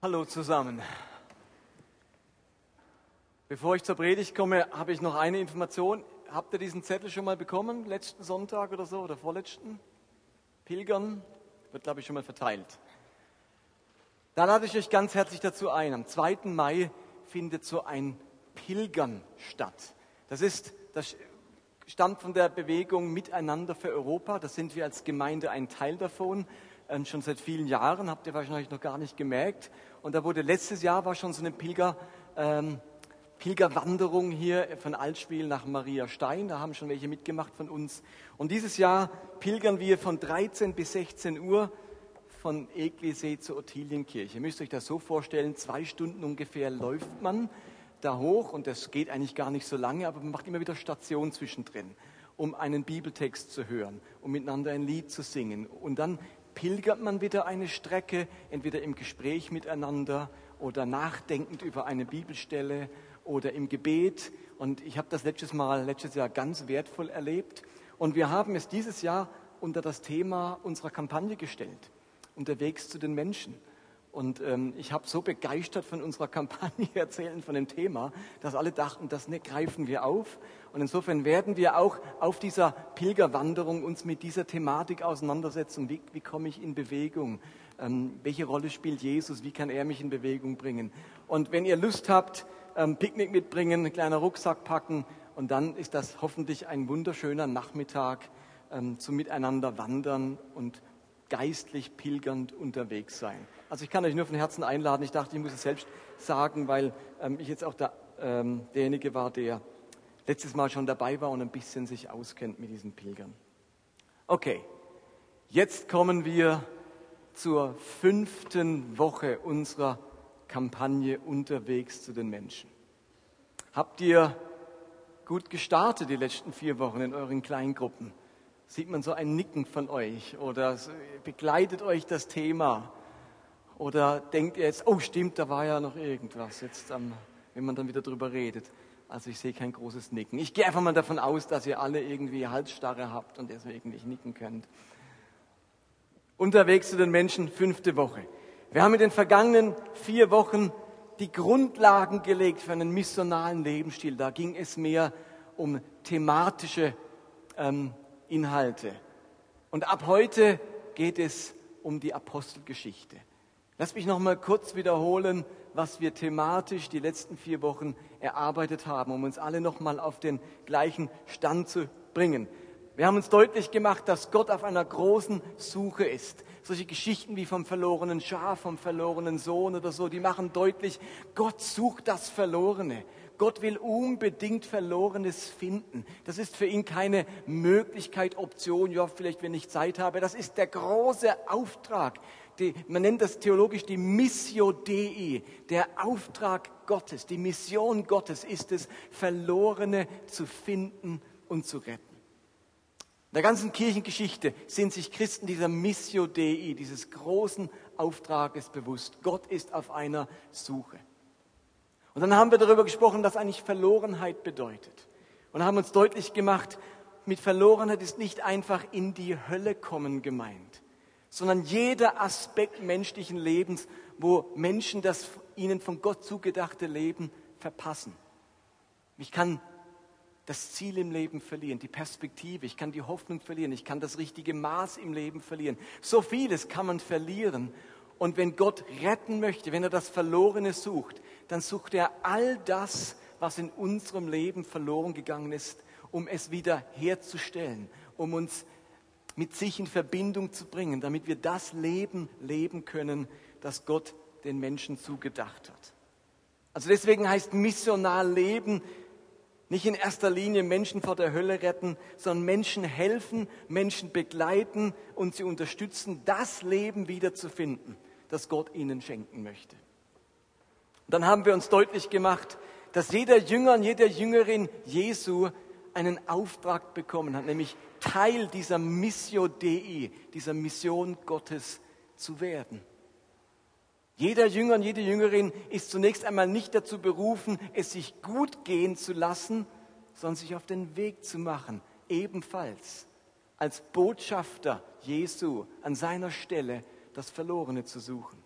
Hallo zusammen. Bevor ich zur Predigt komme, habe ich noch eine Information. Habt ihr diesen Zettel schon mal bekommen? Letzten Sonntag oder so oder vorletzten? Pilgern wird, glaube ich, schon mal verteilt. Da lade ich euch ganz herzlich dazu ein. Am 2. Mai findet so ein Pilgern statt. Das ist, das stammt von der Bewegung Miteinander für Europa. Da sind wir als Gemeinde ein Teil davon. Ähm, schon seit vielen Jahren, habt ihr wahrscheinlich noch gar nicht gemerkt. Und da wurde letztes Jahr war schon so eine Pilger, ähm, Pilgerwanderung hier von Altspiel nach Maria Stein. Da haben schon welche mitgemacht von uns. Und dieses Jahr pilgern wir von 13 bis 16 Uhr von Eglisee zur Ottilienkirche. Ihr müsst euch das so vorstellen, zwei Stunden ungefähr läuft man da hoch und das geht eigentlich gar nicht so lange, aber man macht immer wieder Station zwischendrin, um einen Bibeltext zu hören, um miteinander ein Lied zu singen. Und dann pilgert man wieder eine Strecke, entweder im Gespräch miteinander oder nachdenkend über eine Bibelstelle oder im Gebet. Und ich habe das letztes Mal, letztes Jahr ganz wertvoll erlebt. Und wir haben es dieses Jahr unter das Thema unserer Kampagne gestellt, unterwegs zu den Menschen. Und ähm, ich habe so begeistert von unserer Kampagne erzählen, von dem Thema, dass alle dachten, das ne, greifen wir auf. Und insofern werden wir auch auf dieser Pilgerwanderung uns mit dieser Thematik auseinandersetzen. Wie, wie komme ich in Bewegung? Ähm, welche Rolle spielt Jesus? Wie kann er mich in Bewegung bringen? Und wenn ihr Lust habt, ähm, Picknick mitbringen, einen kleinen Rucksack packen und dann ist das hoffentlich ein wunderschöner Nachmittag ähm, zum Miteinander wandern und geistlich pilgernd unterwegs sein. Also ich kann euch nur von Herzen einladen. Ich dachte, ich muss es selbst sagen, weil ähm, ich jetzt auch der, ähm, derjenige war, der letztes Mal schon dabei war und ein bisschen sich auskennt mit diesen Pilgern. Okay, jetzt kommen wir zur fünften Woche unserer Kampagne unterwegs zu den Menschen. Habt ihr gut gestartet die letzten vier Wochen in euren Kleingruppen? Sieht man so ein Nicken von euch oder begleitet euch das Thema? Oder denkt ihr jetzt, oh stimmt, da war ja noch irgendwas, jetzt, ähm, wenn man dann wieder drüber redet. Also ich sehe kein großes Nicken. Ich gehe einfach mal davon aus, dass ihr alle irgendwie Halsstarre habt und deswegen nicht nicken könnt. Unterwegs zu den Menschen, fünfte Woche. Wir haben in den vergangenen vier Wochen die Grundlagen gelegt für einen missionalen Lebensstil. Da ging es mehr um thematische ähm, Inhalte. Und ab heute geht es um die Apostelgeschichte. Lass mich noch mal kurz wiederholen, was wir thematisch die letzten vier Wochen erarbeitet haben, um uns alle noch mal auf den gleichen Stand zu bringen. Wir haben uns deutlich gemacht, dass Gott auf einer großen Suche ist. Solche Geschichten wie vom verlorenen Schaf, vom verlorenen Sohn oder so, die machen deutlich, Gott sucht das Verlorene. Gott will unbedingt Verlorenes finden. Das ist für ihn keine Möglichkeit, Option, ja, vielleicht wenn ich Zeit habe. Das ist der große Auftrag, die, man nennt das theologisch die Missio Dei, der Auftrag Gottes, die Mission Gottes ist es, Verlorene zu finden und zu retten. In der ganzen Kirchengeschichte sind sich Christen dieser Missio Dei, dieses großen Auftrages bewusst. Gott ist auf einer Suche. Und dann haben wir darüber gesprochen, was eigentlich Verlorenheit bedeutet. Und haben uns deutlich gemacht, mit Verlorenheit ist nicht einfach in die Hölle kommen gemeint, sondern jeder Aspekt menschlichen Lebens, wo Menschen das ihnen von Gott zugedachte Leben verpassen. Ich kann das Ziel im Leben verlieren, die Perspektive, ich kann die Hoffnung verlieren, ich kann das richtige Maß im Leben verlieren. So vieles kann man verlieren. Und wenn Gott retten möchte, wenn er das Verlorene sucht, dann sucht er all das, was in unserem Leben verloren gegangen ist, um es wieder herzustellen, um uns mit sich in Verbindung zu bringen, damit wir das Leben leben können, das Gott den Menschen zugedacht hat. Also deswegen heißt missionar leben nicht in erster Linie Menschen vor der Hölle retten, sondern Menschen helfen, Menschen begleiten und sie unterstützen, das Leben wiederzufinden, das Gott ihnen schenken möchte. Dann haben wir uns deutlich gemacht, dass jeder Jünger und jede Jüngerin Jesu einen Auftrag bekommen hat, nämlich Teil dieser Missio Dei, dieser Mission Gottes zu werden. Jeder Jünger und jede Jüngerin ist zunächst einmal nicht dazu berufen, es sich gut gehen zu lassen, sondern sich auf den Weg zu machen, ebenfalls als Botschafter Jesu an seiner Stelle das Verlorene zu suchen.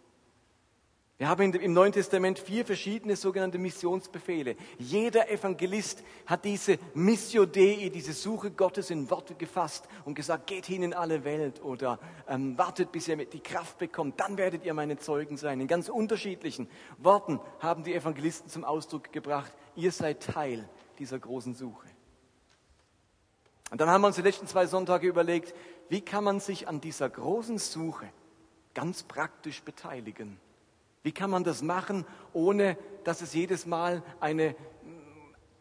Wir haben im Neuen Testament vier verschiedene sogenannte Missionsbefehle. Jeder Evangelist hat diese Missio Dei, diese Suche Gottes in Worte gefasst und gesagt, geht hin in alle Welt oder ähm, wartet, bis ihr die Kraft bekommt, dann werdet ihr meine Zeugen sein. In ganz unterschiedlichen Worten haben die Evangelisten zum Ausdruck gebracht, ihr seid Teil dieser großen Suche. Und dann haben wir uns die letzten zwei Sonntage überlegt, wie kann man sich an dieser großen Suche ganz praktisch beteiligen? Wie kann man das machen, ohne dass es jedes Mal eine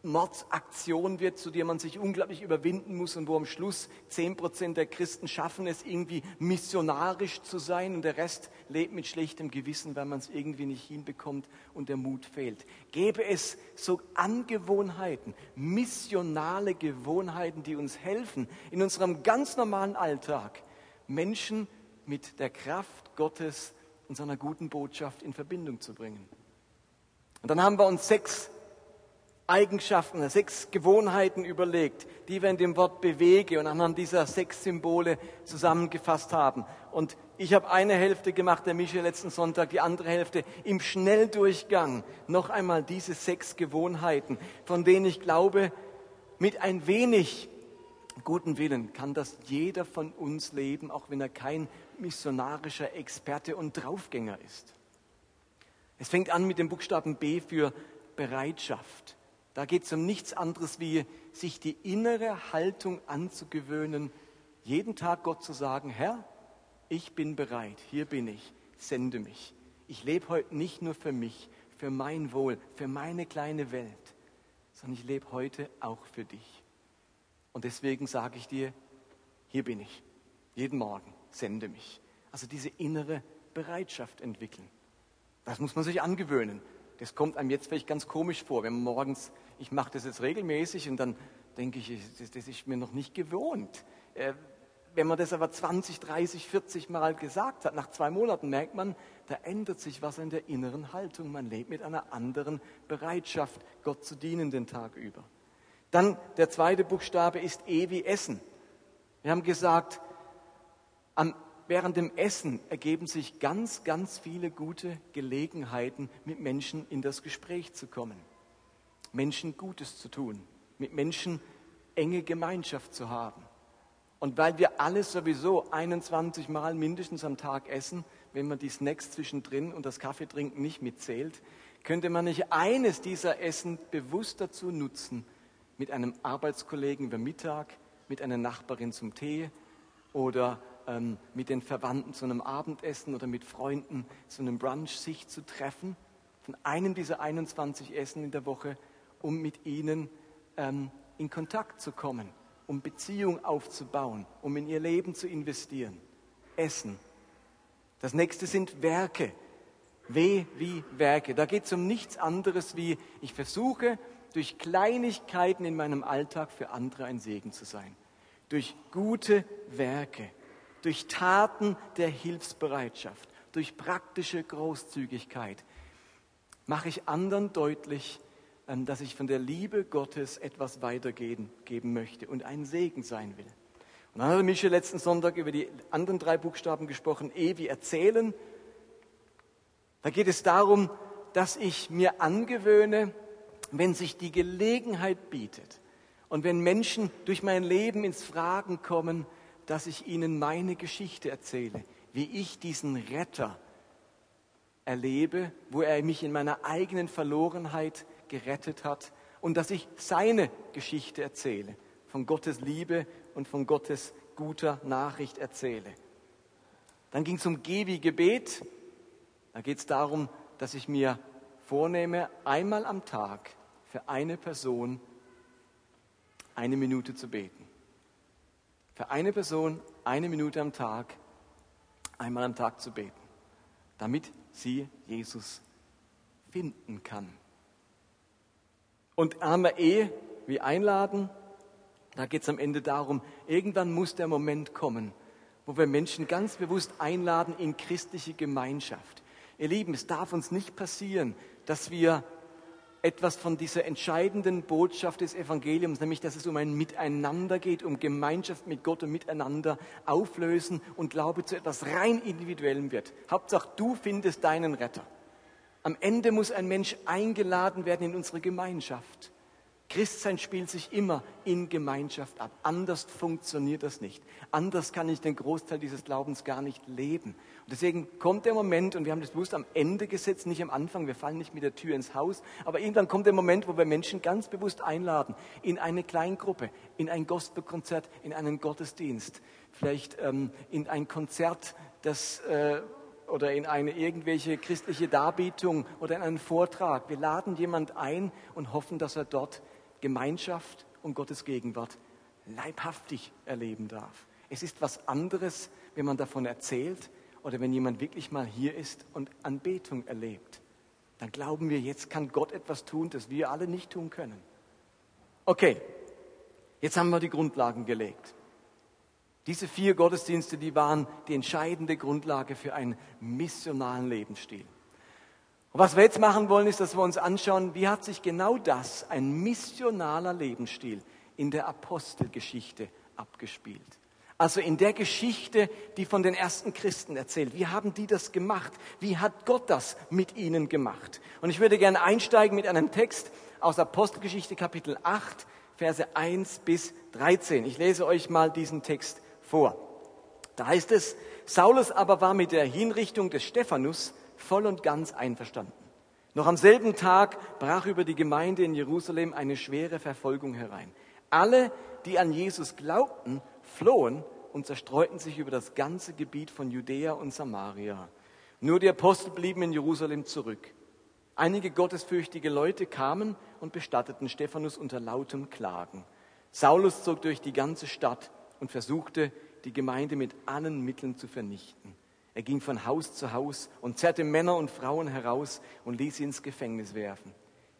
Mordsaktion wird, zu der man sich unglaublich überwinden muss und wo am Schluss zehn Prozent der Christen schaffen es irgendwie missionarisch zu sein und der Rest lebt mit schlechtem Gewissen, weil man es irgendwie nicht hinbekommt und der Mut fehlt. Gäbe es so Angewohnheiten, missionale Gewohnheiten, die uns helfen, in unserem ganz normalen Alltag Menschen mit der Kraft Gottes und seiner guten Botschaft in Verbindung zu bringen. Und dann haben wir uns sechs Eigenschaften, sechs Gewohnheiten überlegt, die wir in dem Wort bewege und anhand dieser sechs Symbole zusammengefasst haben. Und ich habe eine Hälfte gemacht, der Michel letzten Sonntag, die andere Hälfte im Schnelldurchgang. Noch einmal diese sechs Gewohnheiten, von denen ich glaube, mit ein wenig guten Willen kann das jeder von uns leben, auch wenn er kein missionarischer Experte und Draufgänger ist. Es fängt an mit dem Buchstaben B für Bereitschaft. Da geht es um nichts anderes wie sich die innere Haltung anzugewöhnen, jeden Tag Gott zu sagen, Herr, ich bin bereit, hier bin ich, sende mich. Ich lebe heute nicht nur für mich, für mein Wohl, für meine kleine Welt, sondern ich lebe heute auch für dich. Und deswegen sage ich dir, hier bin ich, jeden Morgen sende mich. Also diese innere Bereitschaft entwickeln. Das muss man sich angewöhnen. Das kommt einem jetzt vielleicht ganz komisch vor, wenn man morgens, ich mache das jetzt regelmäßig und dann denke ich, das, das ist mir noch nicht gewohnt. Äh, wenn man das aber 20, 30, 40 Mal gesagt hat, nach zwei Monaten merkt man, da ändert sich was in der inneren Haltung. Man lebt mit einer anderen Bereitschaft, Gott zu dienen den Tag über. Dann der zweite Buchstabe ist E wie Essen. Wir haben gesagt, am, während dem Essen ergeben sich ganz, ganz viele gute Gelegenheiten, mit Menschen in das Gespräch zu kommen, Menschen Gutes zu tun, mit Menschen enge Gemeinschaft zu haben. Und weil wir alle sowieso 21 Mal mindestens am Tag essen, wenn man die Snacks zwischendrin und das Kaffeetrinken nicht mitzählt, könnte man nicht eines dieser Essen bewusst dazu nutzen, mit einem Arbeitskollegen über Mittag, mit einer Nachbarin zum Tee oder ähm, mit den Verwandten zu einem Abendessen oder mit Freunden zu einem Brunch sich zu treffen, von einem dieser 21 Essen in der Woche, um mit ihnen ähm, in Kontakt zu kommen, um Beziehung aufzubauen, um in ihr Leben zu investieren. Essen. Das nächste sind Werke. W wie Werke. Da geht es um nichts anderes wie, ich versuche durch Kleinigkeiten in meinem Alltag für andere ein Segen zu sein. Durch gute Werke durch Taten der Hilfsbereitschaft, durch praktische Großzügigkeit mache ich anderen deutlich, ähm, dass ich von der Liebe Gottes etwas weitergeben möchte und ein Segen sein will. Und dann hat Michel letzten Sonntag über die anderen drei Buchstaben gesprochen, E wie erzählen. Da geht es darum, dass ich mir angewöhne, wenn sich die Gelegenheit bietet und wenn Menschen durch mein Leben ins Fragen kommen, dass ich Ihnen meine Geschichte erzähle, wie ich diesen Retter erlebe, wo er mich in meiner eigenen Verlorenheit gerettet hat und dass ich seine Geschichte erzähle, von Gottes Liebe und von Gottes guter Nachricht erzähle. Dann ging es um Gebi Gebet. Da geht es darum, dass ich mir vornehme, einmal am Tag für eine Person eine Minute zu beten. Für eine Person eine Minute am Tag, einmal am Tag zu beten, damit sie Jesus finden kann. Und haben wir eh wie einladen, da geht es am Ende darum, irgendwann muss der Moment kommen, wo wir Menschen ganz bewusst einladen in christliche Gemeinschaft. Ihr Lieben, es darf uns nicht passieren, dass wir etwas von dieser entscheidenden Botschaft des Evangeliums, nämlich dass es um ein Miteinander geht, um Gemeinschaft mit Gott und miteinander auflösen und Glaube zu etwas rein individuellem wird. Hauptsache, du findest deinen Retter. Am Ende muss ein Mensch eingeladen werden in unsere Gemeinschaft. Christsein spielt sich immer in Gemeinschaft ab. Anders funktioniert das nicht. Anders kann ich den Großteil dieses Glaubens gar nicht leben. Und deswegen kommt der Moment, und wir haben das bewusst am Ende gesetzt, nicht am Anfang, wir fallen nicht mit der Tür ins Haus, aber irgendwann kommt der Moment, wo wir Menschen ganz bewusst einladen, in eine Kleingruppe, in ein Gospelkonzert, in einen Gottesdienst, vielleicht ähm, in ein Konzert, das... Äh, oder in eine irgendwelche christliche Darbietung oder in einen Vortrag. Wir laden jemand ein und hoffen, dass er dort Gemeinschaft und Gottes Gegenwart leibhaftig erleben darf. Es ist was anderes, wenn man davon erzählt oder wenn jemand wirklich mal hier ist und Anbetung erlebt. Dann glauben wir, jetzt kann Gott etwas tun, das wir alle nicht tun können. Okay, jetzt haben wir die Grundlagen gelegt. Diese vier Gottesdienste, die waren die entscheidende Grundlage für einen missionalen Lebensstil. Und was wir jetzt machen wollen, ist, dass wir uns anschauen, wie hat sich genau das, ein missionaler Lebensstil, in der Apostelgeschichte abgespielt. Also in der Geschichte, die von den ersten Christen erzählt. Wie haben die das gemacht? Wie hat Gott das mit ihnen gemacht? Und ich würde gerne einsteigen mit einem Text aus Apostelgeschichte Kapitel 8, Verse 1 bis 13. Ich lese euch mal diesen Text vor. Da heißt es, Saulus aber war mit der Hinrichtung des Stephanus voll und ganz einverstanden. Noch am selben Tag brach über die Gemeinde in Jerusalem eine schwere Verfolgung herein. Alle, die an Jesus glaubten, flohen und zerstreuten sich über das ganze Gebiet von Judäa und Samaria. Nur die Apostel blieben in Jerusalem zurück. Einige gottesfürchtige Leute kamen und bestatteten Stephanus unter lautem Klagen. Saulus zog durch die ganze Stadt und versuchte, die Gemeinde mit allen Mitteln zu vernichten. Er ging von Haus zu Haus und zerrte Männer und Frauen heraus und ließ sie ins Gefängnis werfen.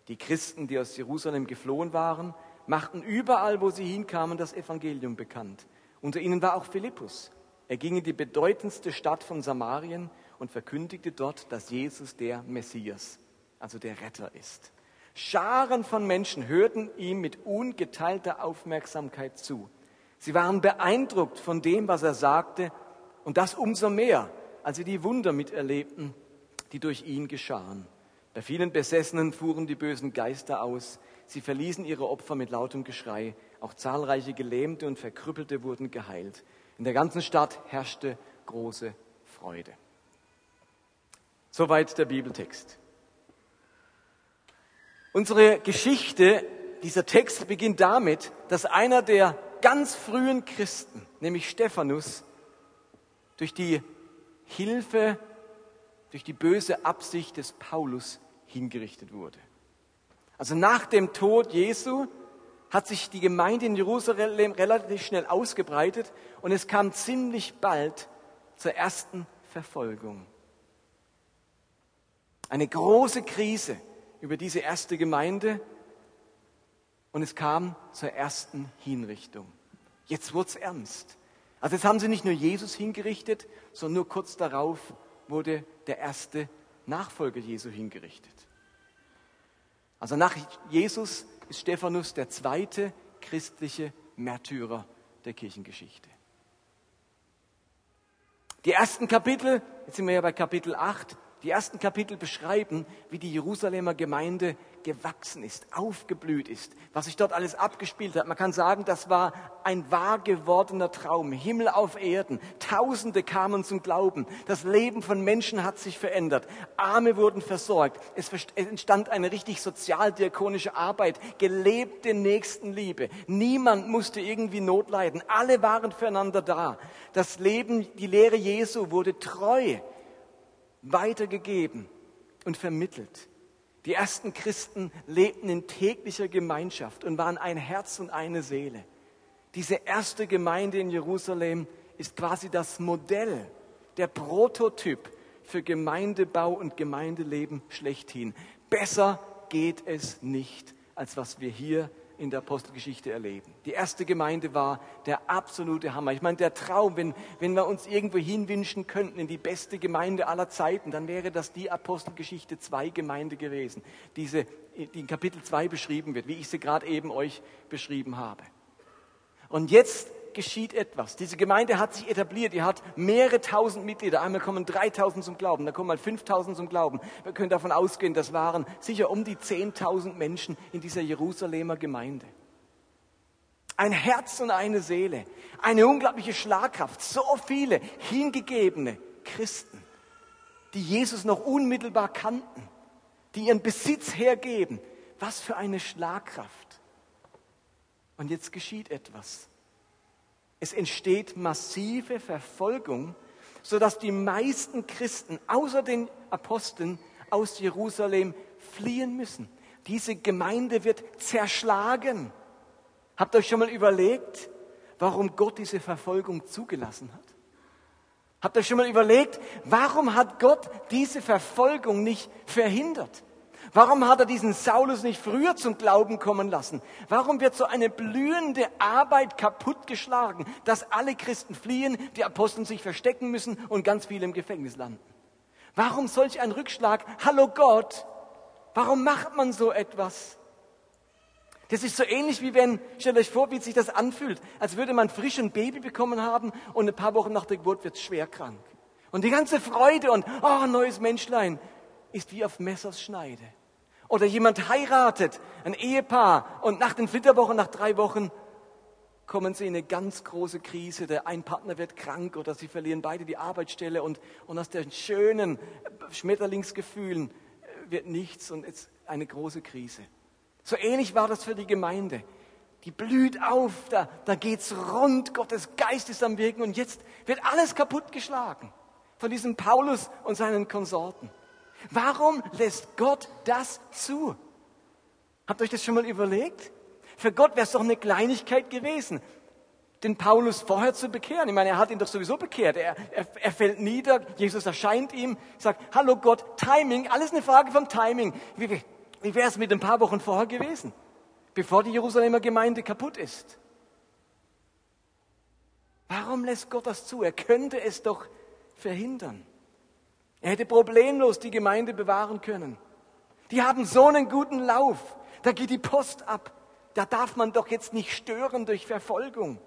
Die Christen, die aus Jerusalem geflohen waren, machten überall, wo sie hinkamen, das Evangelium bekannt. Unter ihnen war auch Philippus. Er ging in die bedeutendste Stadt von Samarien und verkündigte dort, dass Jesus der Messias, also der Retter ist. Scharen von Menschen hörten ihm mit ungeteilter Aufmerksamkeit zu. Sie waren beeindruckt von dem, was er sagte, und das umso mehr, als sie die Wunder miterlebten, die durch ihn geschahen. Bei vielen Besessenen fuhren die bösen Geister aus. Sie verließen ihre Opfer mit lautem Geschrei. Auch zahlreiche Gelähmte und Verkrüppelte wurden geheilt. In der ganzen Stadt herrschte große Freude. Soweit der Bibeltext. Unsere Geschichte, dieser Text beginnt damit, dass einer der ganz frühen Christen, nämlich Stephanus, durch die Hilfe durch die böse Absicht des Paulus hingerichtet wurde. Also nach dem Tod Jesu hat sich die Gemeinde in Jerusalem relativ schnell ausgebreitet und es kam ziemlich bald zur ersten Verfolgung. Eine große Krise über diese erste Gemeinde und es kam zur ersten Hinrichtung. Jetzt wurde es ernst. Also jetzt haben sie nicht nur Jesus hingerichtet, sondern nur kurz darauf wurde der erste Nachfolger Jesu hingerichtet. Also nach Jesus ist Stephanus der zweite christliche Märtyrer der Kirchengeschichte. Die ersten Kapitel, jetzt sind wir ja bei Kapitel 8, die ersten Kapitel beschreiben, wie die Jerusalemer Gemeinde gewachsen ist, aufgeblüht ist, was sich dort alles abgespielt hat. Man kann sagen, das war ein wahr gewordener Traum, Himmel auf Erden. Tausende kamen zum Glauben. Das Leben von Menschen hat sich verändert. Arme wurden versorgt. Es entstand eine richtig sozialdiakonische Arbeit, gelebte Nächstenliebe. Niemand musste irgendwie Not leiden. Alle waren füreinander da. Das Leben, die Lehre Jesu wurde treu weitergegeben und vermittelt. Die ersten Christen lebten in täglicher Gemeinschaft und waren ein Herz und eine Seele. Diese erste Gemeinde in Jerusalem ist quasi das Modell, der Prototyp für Gemeindebau und Gemeindeleben schlechthin. Besser geht es nicht, als was wir hier in der Apostelgeschichte erleben. Die erste Gemeinde war der absolute Hammer. Ich meine, der Traum, wenn, wenn wir uns irgendwo hinwünschen könnten in die beste Gemeinde aller Zeiten, dann wäre das die Apostelgeschichte 2 Gemeinde gewesen, diese, die in Kapitel 2 beschrieben wird, wie ich sie gerade eben euch beschrieben habe. Und jetzt geschieht etwas. Diese Gemeinde hat sich etabliert, die hat mehrere tausend Mitglieder. Einmal kommen 3000 zum Glauben, dann kommen mal 5000 zum Glauben. Wir können davon ausgehen, das waren sicher um die 10.000 Menschen in dieser Jerusalemer Gemeinde. Ein Herz und eine Seele, eine unglaubliche Schlagkraft, so viele hingegebene Christen, die Jesus noch unmittelbar kannten, die ihren Besitz hergeben. Was für eine Schlagkraft. Und jetzt geschieht etwas. Es entsteht massive Verfolgung, sodass die meisten Christen außer den Aposteln aus Jerusalem fliehen müssen. Diese Gemeinde wird zerschlagen. Habt ihr euch schon mal überlegt, warum Gott diese Verfolgung zugelassen hat? Habt ihr schon mal überlegt, warum hat Gott diese Verfolgung nicht verhindert? Warum hat er diesen Saulus nicht früher zum Glauben kommen lassen? Warum wird so eine blühende Arbeit kaputtgeschlagen, dass alle Christen fliehen, die Apostel sich verstecken müssen und ganz viele im Gefängnis landen? Warum solch ein Rückschlag? Hallo Gott, warum macht man so etwas? Das ist so ähnlich wie wenn, stellt euch vor, wie sich das anfühlt, als würde man frisch ein Baby bekommen haben und ein paar Wochen nach der Geburt wird es schwer krank. Und die ganze Freude und, oh, neues Menschlein, ist wie auf Messers Schneide. Oder jemand heiratet, ein Ehepaar, und nach den Flitterwochen, nach drei Wochen, kommen sie in eine ganz große Krise. Der ein Partner wird krank oder sie verlieren beide die Arbeitsstelle und, und aus den schönen Schmetterlingsgefühlen wird nichts und jetzt eine große Krise. So ähnlich war das für die Gemeinde. Die blüht auf, da, da geht's rund, Gottes Geist ist am Wirken und jetzt wird alles kaputtgeschlagen von diesem Paulus und seinen Konsorten. Warum lässt Gott das zu? Habt ihr euch das schon mal überlegt? Für Gott wäre es doch eine Kleinigkeit gewesen, den Paulus vorher zu bekehren. Ich meine, er hat ihn doch sowieso bekehrt. Er, er, er fällt nieder, Jesus erscheint ihm, sagt, hallo Gott, Timing, alles eine Frage vom Timing. Wie, wie wäre es mit ein paar Wochen vorher gewesen, bevor die Jerusalemer Gemeinde kaputt ist? Warum lässt Gott das zu? Er könnte es doch verhindern. Er hätte problemlos die Gemeinde bewahren können. Die haben so einen guten Lauf. Da geht die Post ab. Da darf man doch jetzt nicht stören durch Verfolgung.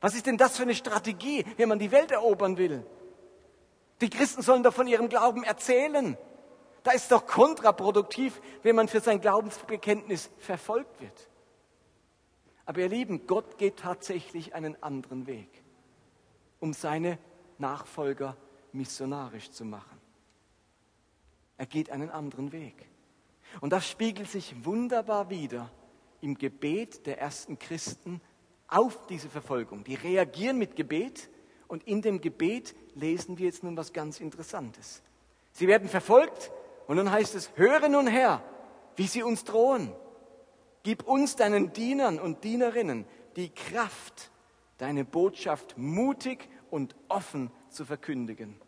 Was ist denn das für eine Strategie, wenn man die Welt erobern will? Die Christen sollen doch von ihrem Glauben erzählen. Da ist doch kontraproduktiv, wenn man für sein Glaubensbekenntnis verfolgt wird. Aber ihr Lieben, Gott geht tatsächlich einen anderen Weg, um seine Nachfolger missionarisch zu machen. Er geht einen anderen Weg. Und das spiegelt sich wunderbar wider im Gebet der ersten Christen auf diese Verfolgung. Die reagieren mit Gebet und in dem Gebet lesen wir jetzt nun was ganz Interessantes. Sie werden verfolgt, und nun heißt es, höre nun her, wie sie uns drohen. Gib uns deinen Dienern und Dienerinnen die Kraft, deine Botschaft mutig und offen zu verkündigen.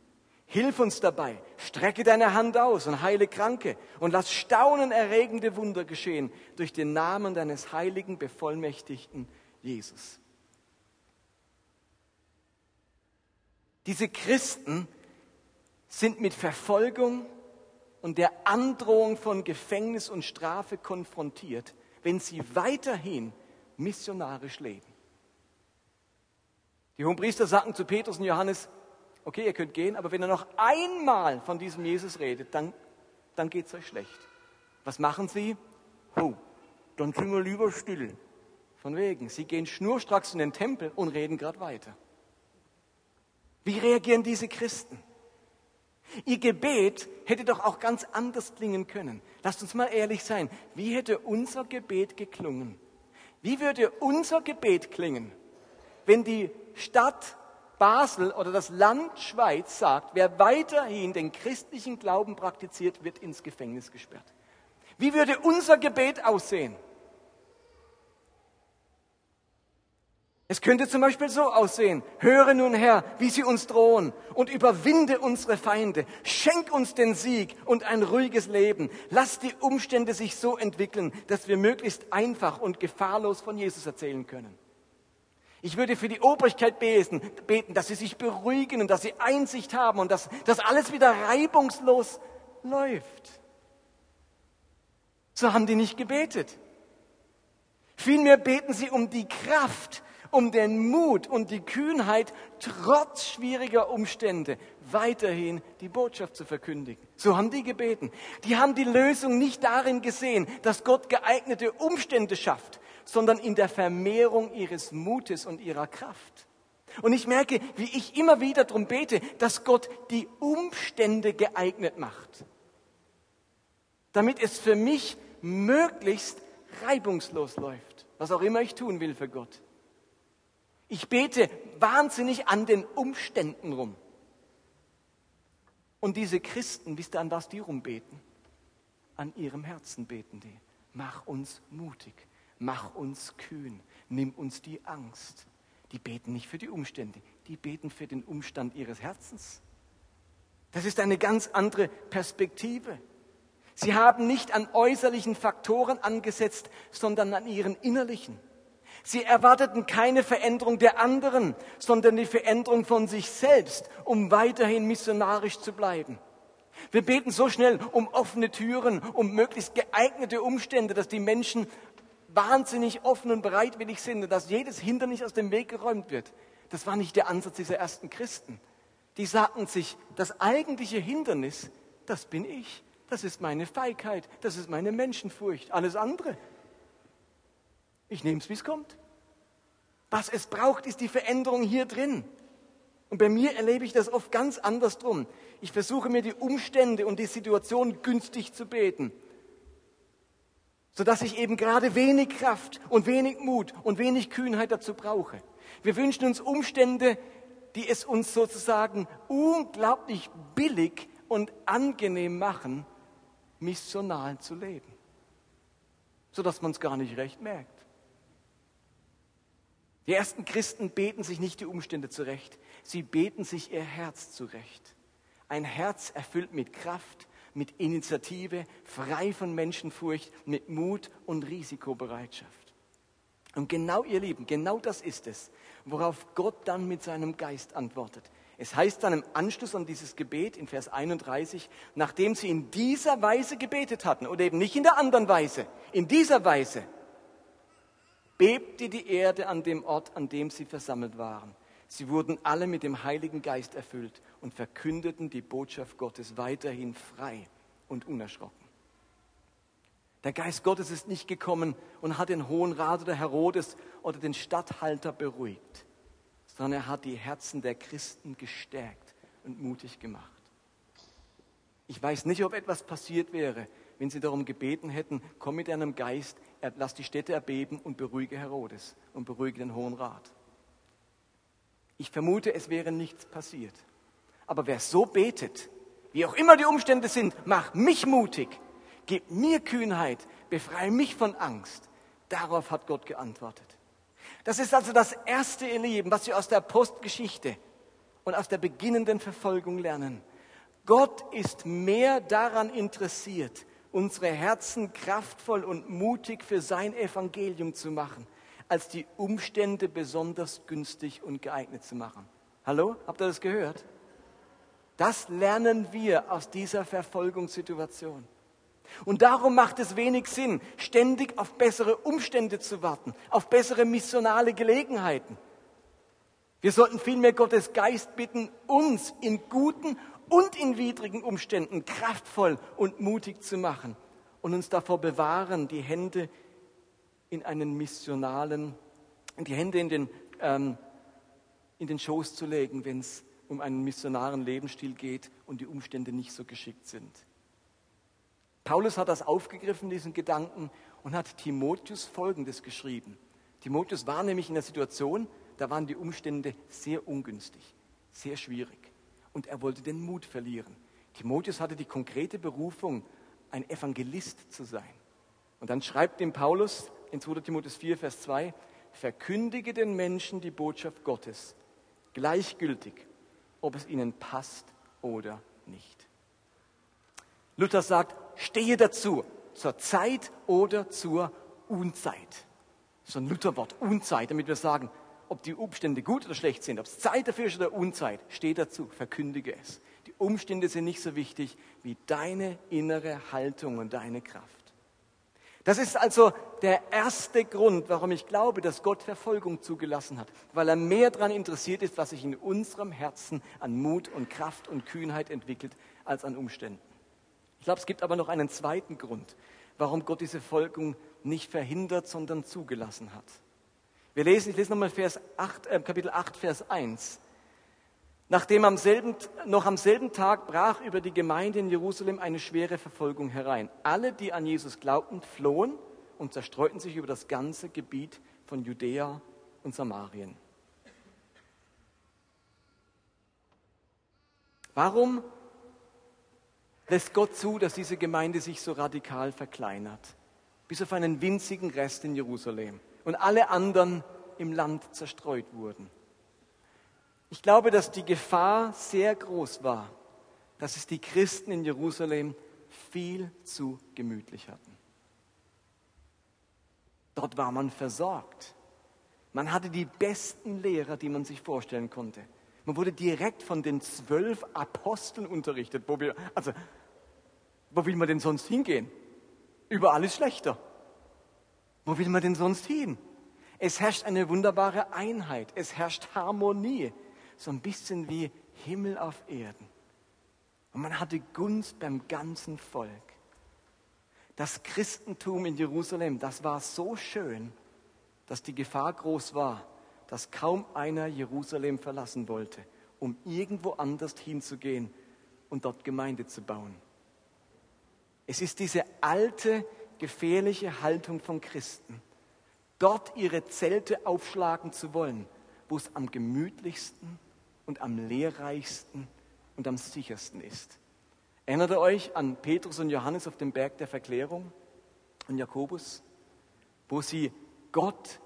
Hilf uns dabei, strecke deine Hand aus und heile Kranke und lass staunenerregende Wunder geschehen durch den Namen deines heiligen, bevollmächtigten Jesus. Diese Christen sind mit Verfolgung, und der Androhung von Gefängnis und Strafe konfrontiert, wenn sie weiterhin missionarisch leben. Die Hohenpriester sagten zu Petrus und Johannes, okay, ihr könnt gehen, aber wenn ihr noch einmal von diesem Jesus redet, dann, dann geht es euch schlecht. Was machen sie? Oh, dann sind wir lieber still. Von wegen, sie gehen schnurstracks in den Tempel und reden gerade weiter. Wie reagieren diese Christen? Ihr Gebet hätte doch auch ganz anders klingen können. Lasst uns mal ehrlich sein. Wie hätte unser Gebet geklungen? Wie würde unser Gebet klingen, wenn die Stadt Basel oder das Land Schweiz sagt, wer weiterhin den christlichen Glauben praktiziert, wird ins Gefängnis gesperrt? Wie würde unser Gebet aussehen? Es könnte zum Beispiel so aussehen. Höre nun Herr, wie sie uns drohen und überwinde unsere Feinde. Schenk uns den Sieg und ein ruhiges Leben. Lass die Umstände sich so entwickeln, dass wir möglichst einfach und gefahrlos von Jesus erzählen können. Ich würde für die Obrigkeit beten, dass sie sich beruhigen und dass sie Einsicht haben und dass, dass alles wieder reibungslos läuft. So haben die nicht gebetet. Vielmehr beten sie um die Kraft, um den Mut und die Kühnheit, trotz schwieriger Umstände weiterhin die Botschaft zu verkündigen. So haben die gebeten. Die haben die Lösung nicht darin gesehen, dass Gott geeignete Umstände schafft, sondern in der Vermehrung ihres Mutes und ihrer Kraft. Und ich merke, wie ich immer wieder darum bete, dass Gott die Umstände geeignet macht, damit es für mich möglichst reibungslos läuft, was auch immer ich tun will für Gott. Ich bete wahnsinnig an den Umständen rum. Und diese Christen, wisst ihr, an was die rumbeten? An ihrem Herzen beten die. Mach uns mutig, mach uns kühn, nimm uns die Angst. Die beten nicht für die Umstände, die beten für den Umstand ihres Herzens. Das ist eine ganz andere Perspektive. Sie haben nicht an äußerlichen Faktoren angesetzt, sondern an ihren innerlichen. Sie erwarteten keine Veränderung der anderen, sondern die Veränderung von sich selbst, um weiterhin missionarisch zu bleiben. Wir beten so schnell um offene Türen, um möglichst geeignete Umstände, dass die Menschen wahnsinnig offen und bereitwillig sind und dass jedes Hindernis aus dem Weg geräumt wird. Das war nicht der Ansatz dieser ersten Christen. Die sagten sich, das eigentliche Hindernis, das bin ich, das ist meine Feigheit, das ist meine Menschenfurcht, alles andere ich nehme es, wie es kommt. Was es braucht, ist die Veränderung hier drin. Und bei mir erlebe ich das oft ganz andersrum. Ich versuche mir die Umstände und die Situation günstig zu beten, sodass ich eben gerade wenig Kraft und wenig Mut und wenig Kühnheit dazu brauche. Wir wünschen uns Umstände, die es uns sozusagen unglaublich billig und angenehm machen, missional zu leben, sodass man es gar nicht recht merkt. Die ersten Christen beten sich nicht die Umstände zurecht, sie beten sich ihr Herz zurecht. Ein Herz erfüllt mit Kraft, mit Initiative, frei von Menschenfurcht, mit Mut und Risikobereitschaft. Und genau, ihr Lieben, genau das ist es, worauf Gott dann mit seinem Geist antwortet. Es heißt dann im Anschluss an dieses Gebet in Vers 31, nachdem sie in dieser Weise gebetet hatten, oder eben nicht in der anderen Weise, in dieser Weise, bebte die Erde an dem Ort, an dem sie versammelt waren. Sie wurden alle mit dem Heiligen Geist erfüllt und verkündeten die Botschaft Gottes weiterhin frei und unerschrocken. Der Geist Gottes ist nicht gekommen und hat den Hohen Rat oder Herodes oder den Statthalter beruhigt, sondern er hat die Herzen der Christen gestärkt und mutig gemacht. Ich weiß nicht, ob etwas passiert wäre, wenn sie darum gebeten hätten, komm mit deinem Geist, lass die Städte erbeben und beruhige Herodes und beruhige den Hohen Rat. Ich vermute, es wäre nichts passiert. Aber wer so betet, wie auch immer die Umstände sind, mach mich mutig, gib mir Kühnheit, befreie mich von Angst. Darauf hat Gott geantwortet. Das ist also das erste, ihr Lieben, was wir aus der Postgeschichte und aus der beginnenden Verfolgung lernen. Gott ist mehr daran interessiert, unsere Herzen kraftvoll und mutig für sein Evangelium zu machen, als die Umstände besonders günstig und geeignet zu machen. Hallo, habt ihr das gehört? Das lernen wir aus dieser Verfolgungssituation. Und darum macht es wenig Sinn, ständig auf bessere Umstände zu warten, auf bessere missionale Gelegenheiten. Wir sollten vielmehr Gottes Geist bitten, uns in guten und in widrigen Umständen kraftvoll und mutig zu machen und uns davor bewahren, die Hände in einen missionalen, die Hände in den, ähm, in den Schoß zu legen, wenn es um einen missionaren Lebensstil geht und die Umstände nicht so geschickt sind. Paulus hat das aufgegriffen, diesen Gedanken, und hat Timotheus Folgendes geschrieben. Timotheus war nämlich in der Situation, da waren die Umstände sehr ungünstig, sehr schwierig und er wollte den Mut verlieren. Timotheus hatte die konkrete Berufung, ein Evangelist zu sein. Und dann schreibt ihm Paulus in 2 Timotheus 4, Vers 2, verkündige den Menschen die Botschaft Gottes, gleichgültig, ob es ihnen passt oder nicht. Luther sagt, stehe dazu, zur Zeit oder zur Unzeit. So ein Lutherwort, Unzeit, damit wir sagen, ob die Umstände gut oder schlecht sind, ob es Zeit dafür ist oder Unzeit, steh dazu, verkündige es. Die Umstände sind nicht so wichtig wie deine innere Haltung und deine Kraft. Das ist also der erste Grund, warum ich glaube, dass Gott Verfolgung zugelassen hat, weil er mehr daran interessiert ist, was sich in unserem Herzen an Mut und Kraft und Kühnheit entwickelt, als an Umständen. Ich glaube, es gibt aber noch einen zweiten Grund, warum Gott diese Verfolgung nicht verhindert, sondern zugelassen hat. Wir lesen, ich lese nochmal Vers 8, äh, Kapitel 8, Vers 1. Nachdem am selben, noch am selben Tag brach über die Gemeinde in Jerusalem eine schwere Verfolgung herein. Alle, die an Jesus glaubten, flohen und zerstreuten sich über das ganze Gebiet von Judäa und Samarien. Warum lässt Gott zu, dass diese Gemeinde sich so radikal verkleinert, bis auf einen winzigen Rest in Jerusalem und alle anderen im Land zerstreut wurden? Ich glaube, dass die Gefahr sehr groß war, dass es die Christen in Jerusalem viel zu gemütlich hatten. Dort war man versorgt. Man hatte die besten Lehrer, die man sich vorstellen konnte. Man wurde direkt von den zwölf Aposteln unterrichtet. Wo wir, also, wo will man denn sonst hingehen? Überall ist schlechter. Wo will man denn sonst hin? Es herrscht eine wunderbare Einheit. Es herrscht Harmonie so ein bisschen wie Himmel auf Erden. Und man hatte Gunst beim ganzen Volk. Das Christentum in Jerusalem, das war so schön, dass die Gefahr groß war, dass kaum einer Jerusalem verlassen wollte, um irgendwo anders hinzugehen und dort Gemeinde zu bauen. Es ist diese alte, gefährliche Haltung von Christen, dort ihre Zelte aufschlagen zu wollen, wo es am gemütlichsten und am lehrreichsten und am sichersten ist. Erinnert ihr euch an Petrus und Johannes auf dem Berg der Verklärung und Jakobus, wo sie Gott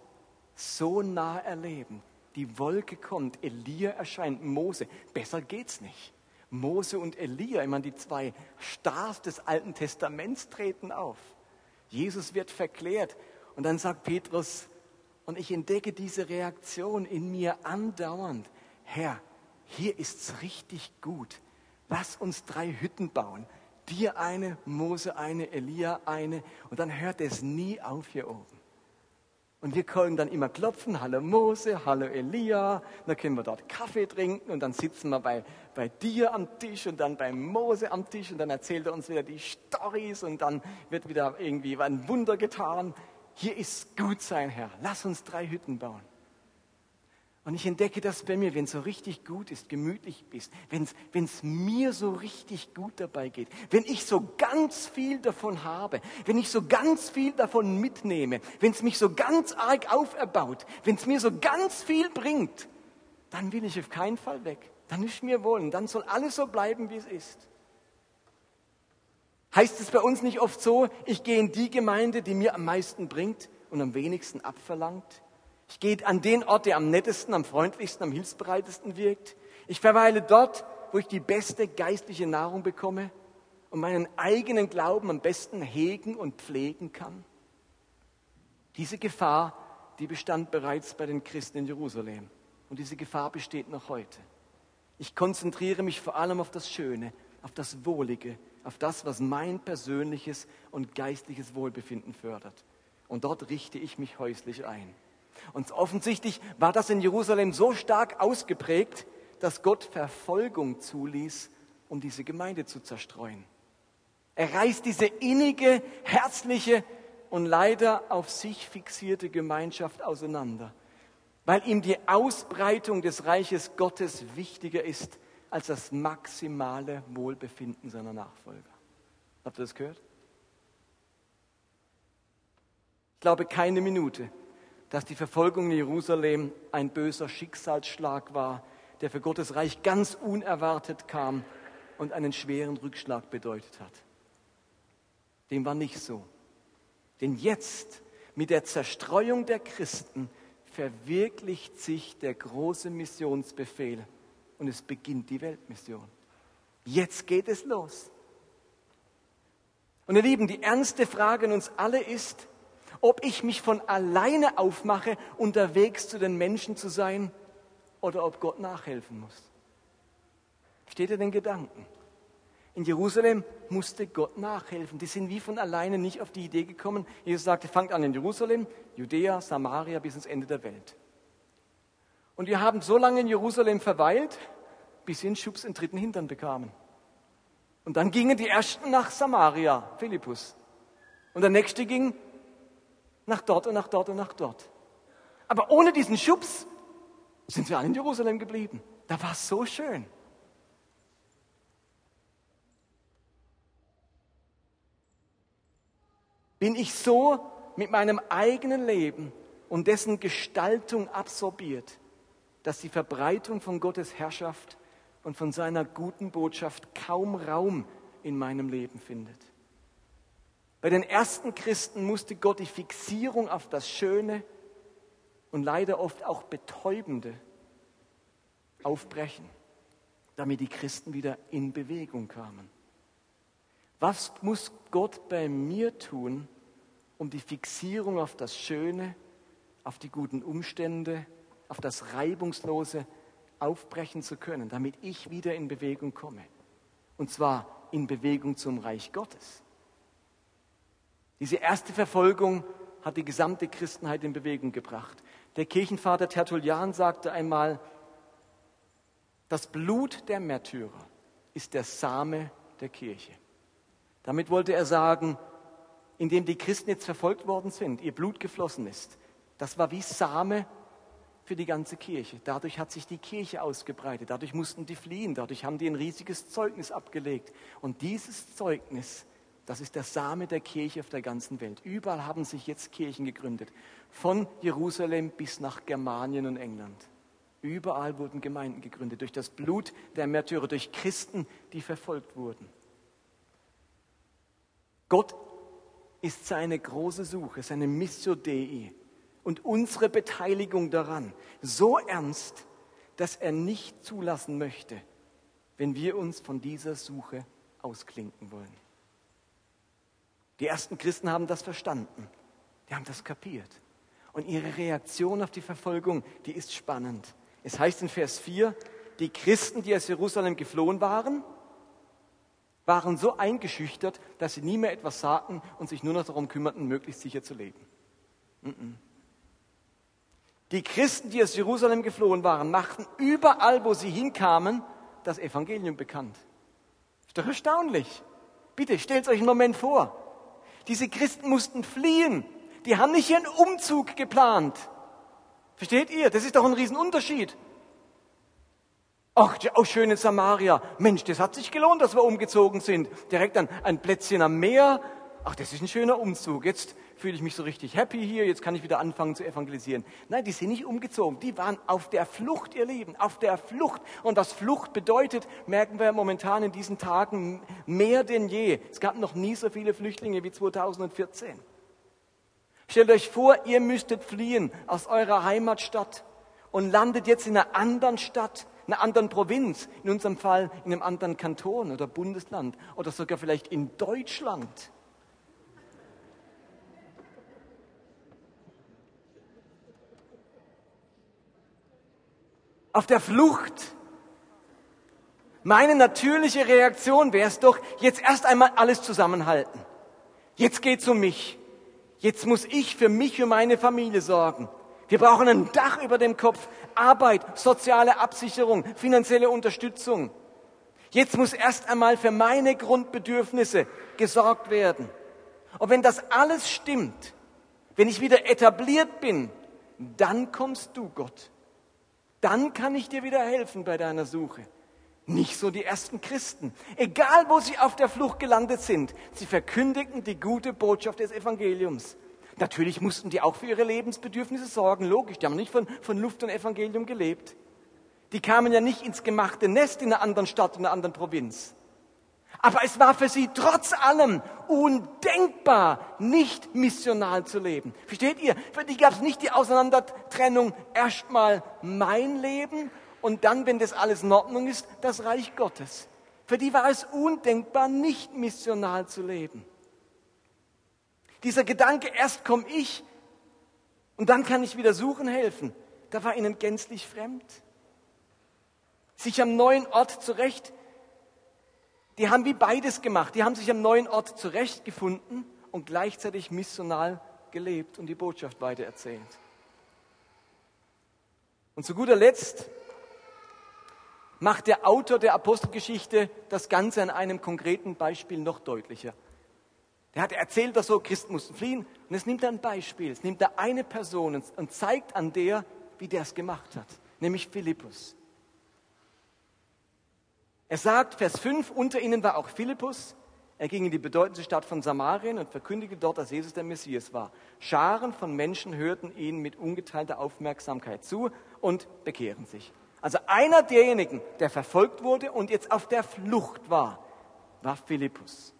so nah erleben? Die Wolke kommt, Elia erscheint, Mose. Besser geht's nicht. Mose und Elia, ich meine, die zwei Stars des Alten Testaments treten auf. Jesus wird verklärt. Und dann sagt Petrus, und ich entdecke diese Reaktion in mir andauernd. Herr, hier ist's richtig gut. Lass uns drei Hütten bauen. Dir eine, Mose eine, Elia eine. Und dann hört es nie auf hier oben. Und wir können dann immer klopfen, hallo Mose, hallo Elia, dann können wir dort Kaffee trinken und dann sitzen wir bei, bei dir am Tisch und dann bei Mose am Tisch und dann erzählt er uns wieder die Stories und dann wird wieder irgendwie ein Wunder getan. Hier ist gut sein, Herr. Lass uns drei Hütten bauen. Und ich entdecke das bei mir, wenn es so richtig gut ist, gemütlich bist, wenn es mir so richtig gut dabei geht, wenn ich so ganz viel davon habe, wenn ich so ganz viel davon mitnehme, wenn es mich so ganz arg auferbaut, wenn es mir so ganz viel bringt, dann will ich auf keinen Fall weg. Dann ist mir wohl und dann soll alles so bleiben, wie es ist. Heißt es bei uns nicht oft so, ich gehe in die Gemeinde, die mir am meisten bringt und am wenigsten abverlangt? Ich gehe an den Ort, der am nettesten, am freundlichsten, am hilfsbereitesten wirkt. Ich verweile dort, wo ich die beste geistliche Nahrung bekomme und meinen eigenen Glauben am besten hegen und pflegen kann. Diese Gefahr, die bestand bereits bei den Christen in Jerusalem. Und diese Gefahr besteht noch heute. Ich konzentriere mich vor allem auf das Schöne, auf das Wohlige, auf das, was mein persönliches und geistliches Wohlbefinden fördert. Und dort richte ich mich häuslich ein. Und offensichtlich war das in Jerusalem so stark ausgeprägt, dass Gott Verfolgung zuließ, um diese Gemeinde zu zerstreuen. Er reißt diese innige, herzliche und leider auf sich fixierte Gemeinschaft auseinander, weil ihm die Ausbreitung des Reiches Gottes wichtiger ist als das maximale Wohlbefinden seiner Nachfolger. Habt ihr das gehört? Ich glaube, keine Minute dass die Verfolgung in Jerusalem ein böser Schicksalsschlag war, der für Gottes Reich ganz unerwartet kam und einen schweren Rückschlag bedeutet hat. Dem war nicht so. Denn jetzt, mit der Zerstreuung der Christen, verwirklicht sich der große Missionsbefehl und es beginnt die Weltmission. Jetzt geht es los. Und ihr Lieben, die ernste Frage an uns alle ist, ob ich mich von alleine aufmache, unterwegs zu den Menschen zu sein oder ob Gott nachhelfen muss. Steht ihr den Gedanken? In Jerusalem musste Gott nachhelfen. Die sind wie von alleine nicht auf die Idee gekommen. Jesus sagte, fangt an in Jerusalem, Judäa, Samaria bis ins Ende der Welt. Und wir haben so lange in Jerusalem verweilt, bis sie einen Schubs in den dritten Hintern bekamen. Und dann gingen die ersten nach Samaria, Philippus. Und der nächste ging nach dort und nach dort und nach dort. Aber ohne diesen Schubs sind wir alle in Jerusalem geblieben. Da war es so schön. Bin ich so mit meinem eigenen Leben und dessen Gestaltung absorbiert, dass die Verbreitung von Gottes Herrschaft und von seiner guten Botschaft kaum Raum in meinem Leben findet. Bei den ersten Christen musste Gott die Fixierung auf das Schöne und leider oft auch Betäubende aufbrechen, damit die Christen wieder in Bewegung kamen. Was muss Gott bei mir tun, um die Fixierung auf das Schöne, auf die guten Umstände, auf das Reibungslose aufbrechen zu können, damit ich wieder in Bewegung komme? Und zwar in Bewegung zum Reich Gottes. Diese erste Verfolgung hat die gesamte Christenheit in Bewegung gebracht. Der Kirchenvater Tertullian sagte einmal, das Blut der Märtyrer ist der Same der Kirche. Damit wollte er sagen, indem die Christen jetzt verfolgt worden sind, ihr Blut geflossen ist, das war wie Same für die ganze Kirche. Dadurch hat sich die Kirche ausgebreitet, dadurch mussten die fliehen, dadurch haben die ein riesiges Zeugnis abgelegt. Und dieses Zeugnis, das ist der Same der Kirche auf der ganzen Welt. Überall haben sich jetzt Kirchen gegründet, von Jerusalem bis nach Germanien und England. Überall wurden Gemeinden gegründet durch das Blut der Märtyrer, durch Christen, die verfolgt wurden. Gott ist seine große Suche, seine Missio Dei und unsere Beteiligung daran so ernst, dass er nicht zulassen möchte, wenn wir uns von dieser Suche ausklinken wollen. Die ersten Christen haben das verstanden, die haben das kapiert. Und ihre Reaktion auf die Verfolgung, die ist spannend. Es heißt in Vers 4, die Christen, die aus Jerusalem geflohen waren, waren so eingeschüchtert, dass sie nie mehr etwas sagten und sich nur noch darum kümmerten, möglichst sicher zu leben. Die Christen, die aus Jerusalem geflohen waren, machten überall, wo sie hinkamen, das Evangelium bekannt. Ist doch erstaunlich. Bitte stellt euch einen Moment vor. Diese Christen mussten fliehen. Die haben nicht ihren Umzug geplant. Versteht ihr? Das ist doch ein Riesenunterschied. Ach, oh, schön in Samaria. Mensch, das hat sich gelohnt, dass wir umgezogen sind. Direkt an ein Plätzchen am Meer. Ach, das ist ein schöner Umzug. Jetzt fühle ich mich so richtig happy hier. Jetzt kann ich wieder anfangen zu evangelisieren. Nein, die sind nicht umgezogen. Die waren auf der Flucht, ihr Leben. Auf der Flucht. Und was Flucht bedeutet, merken wir momentan in diesen Tagen mehr denn je. Es gab noch nie so viele Flüchtlinge wie 2014. Stellt euch vor, ihr müsstet fliehen aus eurer Heimatstadt und landet jetzt in einer anderen Stadt, in einer anderen Provinz, in unserem Fall in einem anderen Kanton oder Bundesland oder sogar vielleicht in Deutschland. Auf der Flucht. Meine natürliche Reaktion wäre es doch, jetzt erst einmal alles zusammenhalten. Jetzt geht's um mich. Jetzt muss ich für mich, für meine Familie sorgen. Wir brauchen ein Dach über dem Kopf, Arbeit, soziale Absicherung, finanzielle Unterstützung. Jetzt muss erst einmal für meine Grundbedürfnisse gesorgt werden. Und wenn das alles stimmt, wenn ich wieder etabliert bin, dann kommst du, Gott. Dann kann ich dir wieder helfen bei deiner Suche. Nicht so die ersten Christen. Egal, wo sie auf der Flucht gelandet sind, sie verkündigten die gute Botschaft des Evangeliums. Natürlich mussten die auch für ihre Lebensbedürfnisse sorgen, logisch. Die haben nicht von, von Luft und Evangelium gelebt. Die kamen ja nicht ins gemachte Nest in einer anderen Stadt, in einer anderen Provinz. Aber es war für sie trotz allem undenkbar, nicht missional zu leben. Versteht ihr? Für die gab es nicht die Auseinandertrennung, erstmal mein Leben und dann, wenn das alles in Ordnung ist, das Reich Gottes. Für die war es undenkbar, nicht missional zu leben. Dieser Gedanke, erst komme ich und dann kann ich wieder suchen helfen, da war ihnen gänzlich fremd. Sich am neuen Ort zurecht Die haben wie beides gemacht. Die haben sich am neuen Ort zurechtgefunden und gleichzeitig missional gelebt und die Botschaft weitererzählt. Und zu guter Letzt macht der Autor der Apostelgeschichte das Ganze an einem konkreten Beispiel noch deutlicher. Der hat erzählt, dass so Christen mussten fliehen und es nimmt ein Beispiel. Es nimmt er eine Person und zeigt an der, wie der es gemacht hat, nämlich Philippus. Er sagt, Vers 5, unter ihnen war auch Philippus. Er ging in die bedeutendste Stadt von Samarien und verkündigte dort, dass Jesus der Messias war. Scharen von Menschen hörten ihn mit ungeteilter Aufmerksamkeit zu und bekehren sich. Also einer derjenigen, der verfolgt wurde und jetzt auf der Flucht war, war Philippus.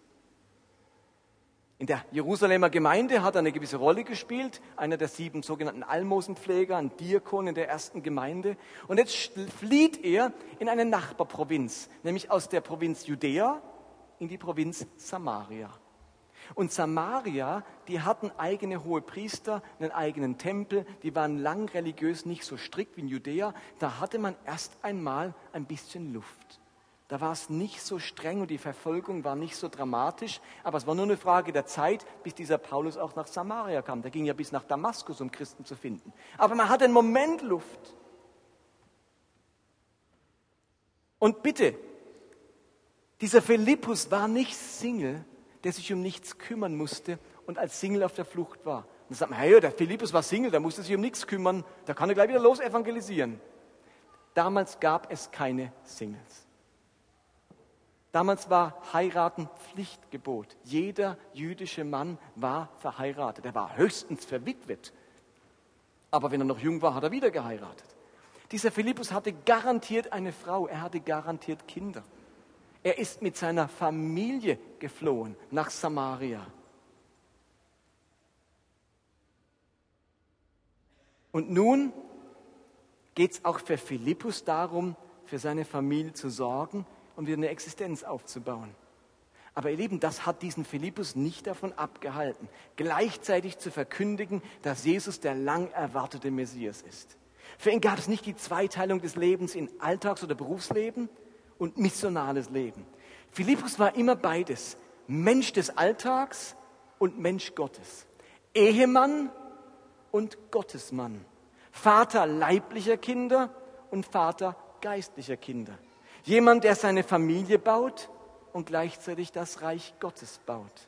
In der Jerusalemer Gemeinde hat er eine gewisse Rolle gespielt, einer der sieben sogenannten Almosenpfleger, ein Diakon in der ersten Gemeinde. Und jetzt flieht er in eine Nachbarprovinz, nämlich aus der Provinz Judäa in die Provinz Samaria. Und Samaria, die hatten eigene hohe Priester, einen eigenen Tempel, die waren lang religiös nicht so strikt wie in Judäa. Da hatte man erst einmal ein bisschen Luft. Da war es nicht so streng und die Verfolgung war nicht so dramatisch, aber es war nur eine Frage der Zeit, bis dieser Paulus auch nach Samaria kam. Der ging ja bis nach Damaskus, um Christen zu finden. Aber man hat einen Moment Luft. Und bitte, dieser Philippus war nicht Single, der sich um nichts kümmern musste und als Single auf der Flucht war. Und dann sagt man, hey, der Philippus war Single, der musste sich um nichts kümmern, da kann er gleich wieder los evangelisieren. Damals gab es keine Singles. Damals war Heiraten Pflichtgebot. Jeder jüdische Mann war verheiratet. Er war höchstens verwitwet. Aber wenn er noch jung war, hat er wieder geheiratet. Dieser Philippus hatte garantiert eine Frau, er hatte garantiert Kinder. Er ist mit seiner Familie geflohen nach Samaria. Und nun geht es auch für Philippus darum, für seine Familie zu sorgen und wieder eine Existenz aufzubauen. Aber ihr Lieben, das hat diesen Philippus nicht davon abgehalten, gleichzeitig zu verkündigen, dass Jesus der lang erwartete Messias ist. Für ihn gab es nicht die Zweiteilung des Lebens in Alltags- oder Berufsleben und missionales Leben. Philippus war immer beides, Mensch des Alltags und Mensch Gottes. Ehemann und Gottesmann. Vater leiblicher Kinder und Vater geistlicher Kinder. Jemand, der seine Familie baut und gleichzeitig das Reich Gottes baut.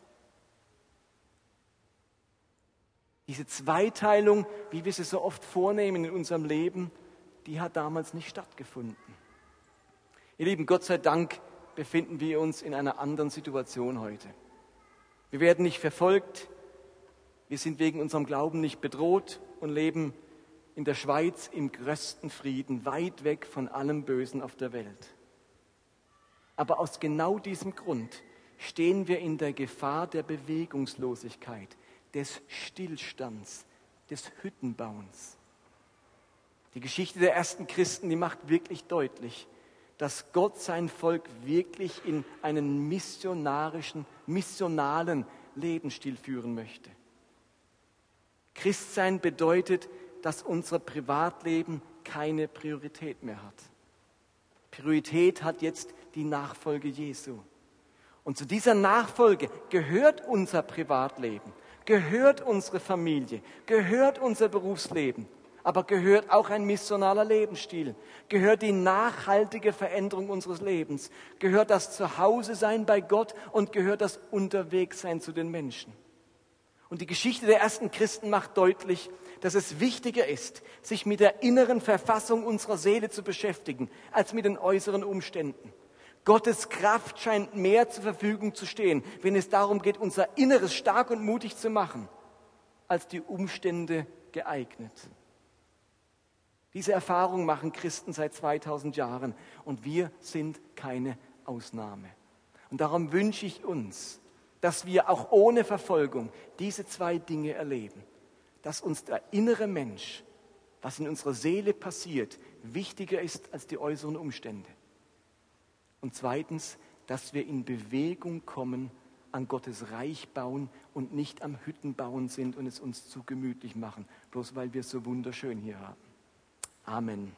Diese Zweiteilung, wie wir sie so oft vornehmen in unserem Leben, die hat damals nicht stattgefunden. Ihr Lieben, Gott sei Dank befinden wir uns in einer anderen Situation heute. Wir werden nicht verfolgt, wir sind wegen unserem Glauben nicht bedroht und leben in der Schweiz im größten Frieden, weit weg von allem Bösen auf der Welt. Aber aus genau diesem Grund stehen wir in der Gefahr der Bewegungslosigkeit, des Stillstands, des Hüttenbauens. Die Geschichte der ersten Christen, die macht wirklich deutlich, dass Gott sein Volk wirklich in einen missionarischen, missionalen Lebensstil führen möchte. Christsein bedeutet, dass unser Privatleben keine Priorität mehr hat. Priorität hat jetzt die Nachfolge Jesu. Und zu dieser Nachfolge gehört unser Privatleben, gehört unsere Familie, gehört unser Berufsleben, aber gehört auch ein missionaler Lebensstil, gehört die nachhaltige Veränderung unseres Lebens, gehört das Zuhause-Sein bei Gott und gehört das Unterwegssein zu den Menschen. Und die Geschichte der ersten Christen macht deutlich, dass es wichtiger ist, sich mit der inneren Verfassung unserer Seele zu beschäftigen, als mit den äußeren Umständen. Gottes Kraft scheint mehr zur Verfügung zu stehen, wenn es darum geht, unser Inneres stark und mutig zu machen, als die Umstände geeignet. Diese Erfahrung machen Christen seit 2000 Jahren und wir sind keine Ausnahme. Und darum wünsche ich uns, dass wir auch ohne Verfolgung diese zwei Dinge erleben, dass uns der innere Mensch, was in unserer Seele passiert, wichtiger ist als die äußeren Umstände. Und zweitens, dass wir in Bewegung kommen, an Gottes Reich bauen und nicht am Hütten bauen sind und es uns zu gemütlich machen, bloß weil wir es so wunderschön hier haben. Amen.